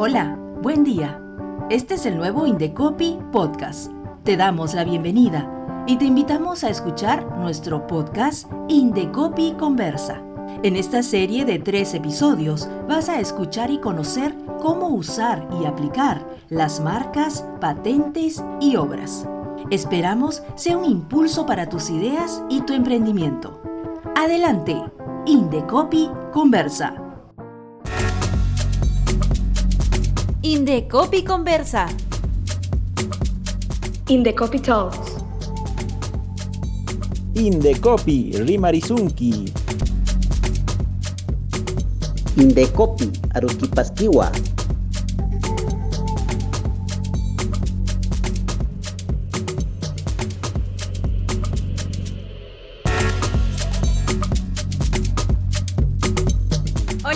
Hola, buen día. Este es el nuevo Indecopy Podcast. Te damos la bienvenida y te invitamos a escuchar nuestro podcast Indecopy Conversa. En esta serie de tres episodios vas a escuchar y conocer cómo usar y aplicar las marcas, patentes y obras. Esperamos sea un impulso para tus ideas y tu emprendimiento. Adelante, Indecopy Conversa. Indecopy Conversa. Indecopy Talks. Indecopy Rimarizunki. Indecopy Aruquipastiwa.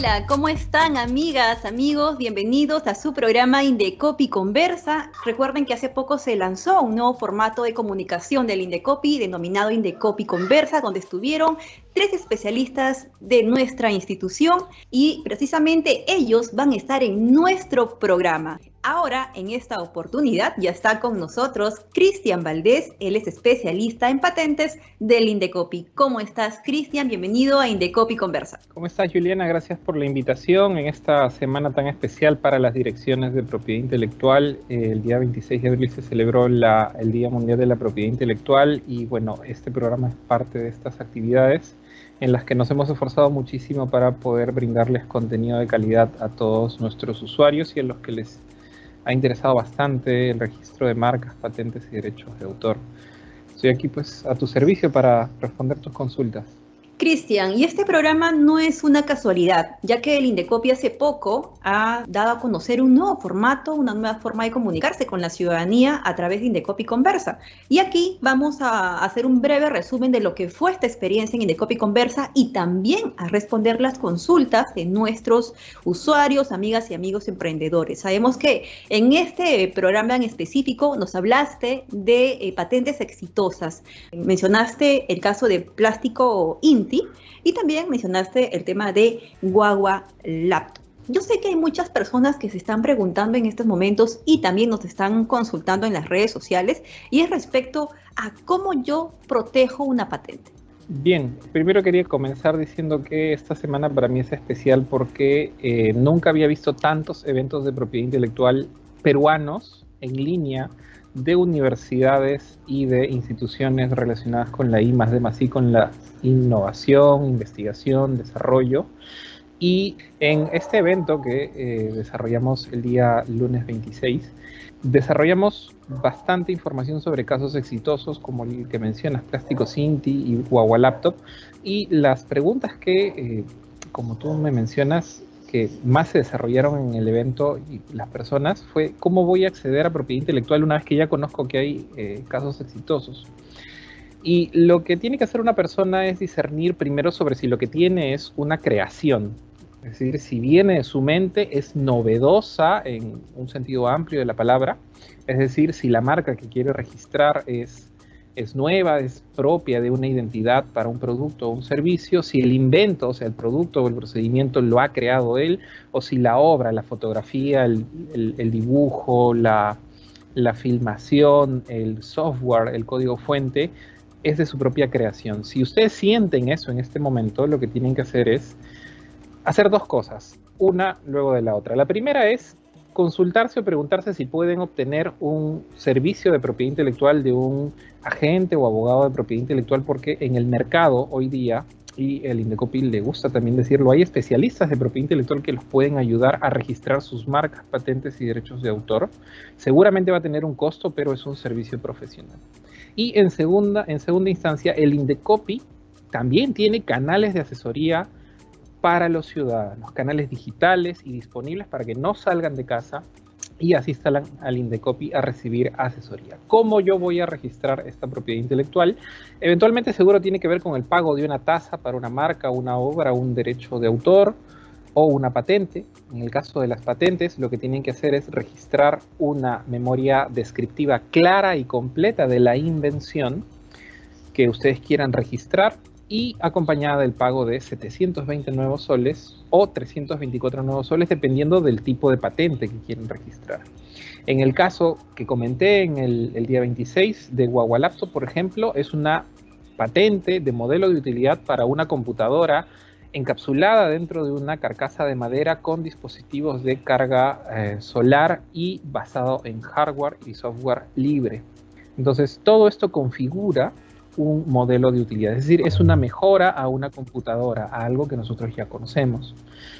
Hola, ¿cómo están amigas, amigos? Bienvenidos a su programa Indecopy Conversa. Recuerden que hace poco se lanzó un nuevo formato de comunicación del Indecopy denominado Indecopy Conversa, donde estuvieron tres especialistas de nuestra institución y precisamente ellos van a estar en nuestro programa. Ahora, en esta oportunidad, ya está con nosotros Cristian Valdés. Él es especialista en patentes del Indecopy. ¿Cómo estás, Cristian? Bienvenido a Indecopy Conversa. ¿Cómo estás, Juliana? Gracias por la invitación en esta semana tan especial para las direcciones de propiedad intelectual. El día 26 de abril se celebró la, el Día Mundial de la Propiedad Intelectual y, bueno, este programa es parte de estas actividades en las que nos hemos esforzado muchísimo para poder brindarles contenido de calidad a todos nuestros usuarios y a los que les ha interesado bastante el registro de marcas, patentes y derechos de autor. Estoy aquí pues a tu servicio para responder tus consultas. Cristian, y este programa no es una casualidad, ya que el Indecopy hace poco ha dado a conocer un nuevo formato, una nueva forma de comunicarse con la ciudadanía a través de Indecopy Conversa. Y aquí vamos a hacer un breve resumen de lo que fue esta experiencia en Indecopy Conversa y también a responder las consultas de nuestros usuarios, amigas y amigos emprendedores. Sabemos que en este programa en específico nos hablaste de eh, patentes exitosas. Mencionaste el caso de plástico Y también mencionaste el tema de Guagua Laptop. Yo sé que hay muchas personas que se están preguntando en estos momentos y también nos están consultando en las redes sociales y es respecto a cómo yo protejo una patente. Bien, primero quería comenzar diciendo que esta semana para mí es especial porque eh, nunca había visto tantos eventos de propiedad intelectual peruanos en línea de universidades y de instituciones relacionadas con la I más de más I, con la innovación, investigación, desarrollo. Y en este evento que eh, desarrollamos el día lunes 26, desarrollamos bastante información sobre casos exitosos como el que mencionas, Plástico Cinti y Huawei Laptop. Y las preguntas que, eh, como tú me mencionas, que más se desarrollaron en el evento y las personas fue cómo voy a acceder a propiedad intelectual una vez que ya conozco que hay eh, casos exitosos. Y lo que tiene que hacer una persona es discernir primero sobre si lo que tiene es una creación. Es decir, si viene de su mente, es novedosa en un sentido amplio de la palabra. Es decir, si la marca que quiere registrar es es nueva, es propia de una identidad para un producto o un servicio, si el invento, o sea, el producto o el procedimiento lo ha creado él, o si la obra, la fotografía, el, dibujo, la, la filmación, el software, el código fuente, es de su propia creación. Si ustedes sienten eso en este momento, lo que tienen que hacer es hacer dos cosas, una luego de la otra. La primera es consultarse o preguntarse si pueden obtener un servicio de propiedad intelectual de un agente o abogado de propiedad intelectual, porque en el mercado hoy día, y el Indecopil le gusta también decirlo, hay especialistas de propiedad intelectual que los pueden ayudar a registrar sus marcas, patentes y derechos de autor. Seguramente va a tener un costo, pero es un servicio profesional. Y en segunda, en segunda instancia, el Indecopy también tiene canales de asesoría para los ciudadanos, canales digitales y disponibles para que no salgan de casa y asistan al Indecopy a recibir asesoría. ¿Cómo yo voy a registrar esta propiedad intelectual? Eventualmente seguro tiene que ver con el pago de una tasa para una marca, una obra, un derecho de autor o una patente. En el caso de las patentes, lo que tienen que hacer es registrar una memoria descriptiva clara y completa de la invención que ustedes quieran registrar y acompañada del pago de 720 nuevos soles o 324 nuevos soles dependiendo del tipo de patente que quieren registrar. En el caso que comenté en el, día 26 de Laptop, por ejemplo, es una patente de modelo de utilidad para una computadora encapsulada dentro de una carcasa de madera con dispositivos de carga eh, solar y basado en hardware y software libre. Entonces, todo esto configura un modelo de utilidad, es decir, es una mejora a una computadora, a algo que nosotros ya conocemos.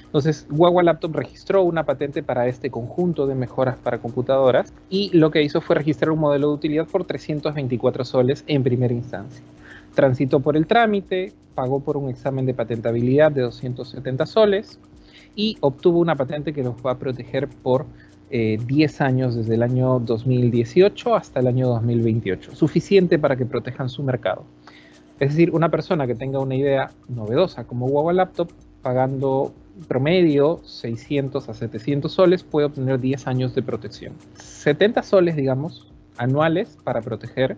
Entonces, Guagua Laptop registró una patente para este conjunto de mejoras para computadoras y lo que hizo fue registrar un modelo de utilidad por 324 soles en primera instancia transitó por el trámite, pagó por un examen de patentabilidad de 270 soles y obtuvo una patente que nos va a proteger por 10 eh, años desde el año 2018 hasta el año 2028, suficiente para que protejan su mercado. Es decir, una persona que tenga una idea novedosa como Huawei Laptop, pagando promedio 600 a 700 soles, puede obtener 10 años de protección. 70 soles, digamos, anuales para proteger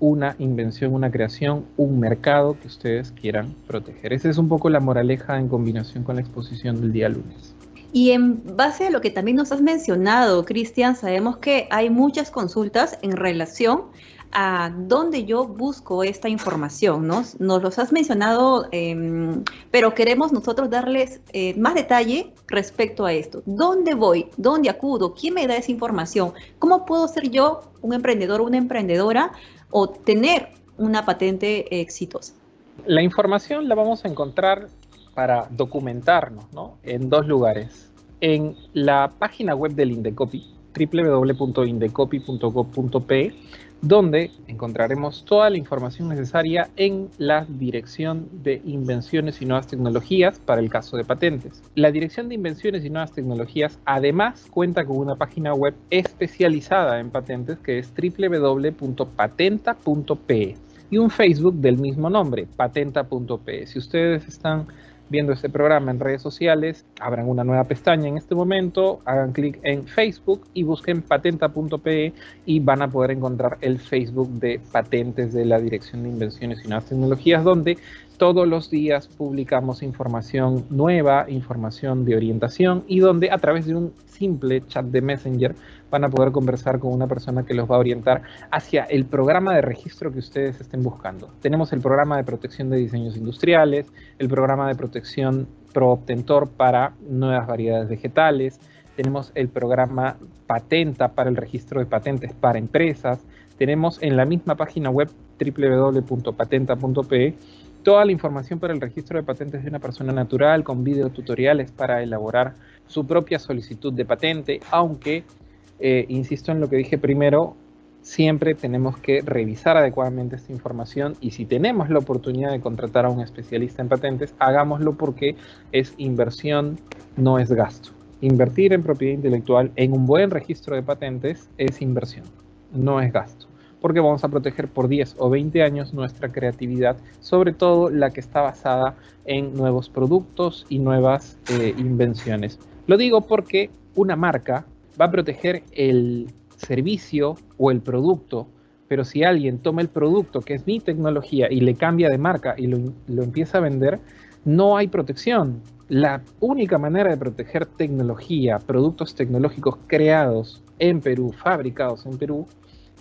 una invención, una creación, un mercado que ustedes quieran proteger. Esa es un poco la moraleja en combinación con la exposición del día lunes. Y en base a lo que también nos has mencionado, Cristian, sabemos que hay muchas consultas en relación a dónde yo busco esta información, ¿no? Nos los has mencionado, em, pero queremos nosotros darles eh, más detalle respecto a esto. ¿Dónde voy? ¿Dónde acudo? ¿Quién me da esa información? ¿Cómo puedo ser yo un emprendedor o una emprendedora o tener una patente exitosa? La información la vamos a encontrar para documentarnos en dos lugares. En la página web del Indecopi, www.indecopi.gov.p, donde encontraremos toda la información necesaria en la Dirección de Invenciones y Nuevas Tecnologías para el caso de patentes. La Dirección de Invenciones y Nuevas Tecnologías además cuenta con una página web especializada en patentes que es www.patenta.pe y un Facebook del mismo nombre, patenta.pe. Si ustedes están viendo este programa en redes sociales, abran una nueva pestaña en este momento, hagan clic en Facebook y busquen patenta.pe y van a poder encontrar el Facebook de patentes de la Dirección de Invenciones y Nuevas Tecnologías, donde todos los días publicamos información nueva, información de orientación y donde a través de un simple chat de Messenger van a poder conversar con una persona que los va a orientar hacia el programa de registro que ustedes estén buscando. Tenemos el programa de protección de diseños industriales, el programa de protección pro obtentor para nuevas variedades vegetales, tenemos el programa Patenta para el registro de patentes para empresas, tenemos en la misma página web www.patenta.pe toda la información para el registro de patentes de una persona natural con videotutoriales para elaborar su propia solicitud de patente, aunque eh, insisto en lo que dije primero, siempre tenemos que revisar adecuadamente esta información y si tenemos la oportunidad de contratar a un especialista en patentes, hagámoslo porque es inversión, no es gasto. Invertir en propiedad intelectual en un buen registro de patentes es inversión, no es gasto, porque vamos a proteger por 10 o 20 años nuestra creatividad, sobre todo la que está basada en nuevos productos y nuevas eh, invenciones. Lo digo porque una marca va a proteger el servicio o el producto, pero si alguien toma el producto que es mi tecnología y le cambia de marca y lo, lo empieza a vender, no hay protección. La única manera de proteger tecnología, productos tecnológicos creados en Perú, fabricados en Perú,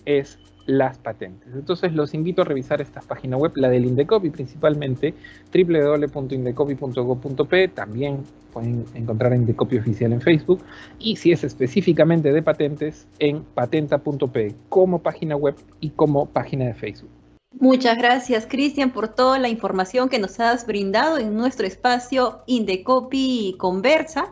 es las patentes. Entonces los invito a revisar esta página web, la del Indecopi principalmente, www.indecopi.gov.p, también pueden encontrar Indecopi oficial en Facebook, y si es específicamente de patentes, en patenta.p como página web y como página de Facebook. Muchas gracias, Cristian, por toda la información que nos has brindado en nuestro espacio Indecopi Conversa.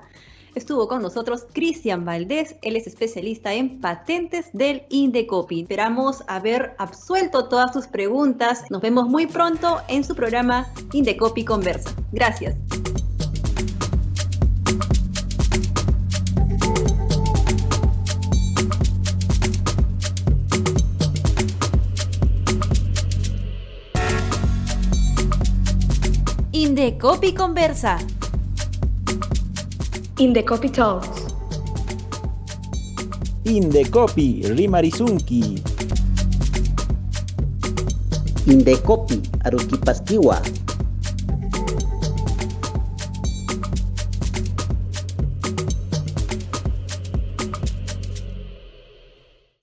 Estuvo con nosotros Cristian Valdés, él es especialista en patentes del Indecopi. Esperamos haber absuelto todas sus preguntas. Nos vemos muy pronto en su programa Indecopi Conversa. Gracias. Indecopi Conversa Indecopi Talks. Indecopi Rimarizunki. Indecopi Aruquipastiwa.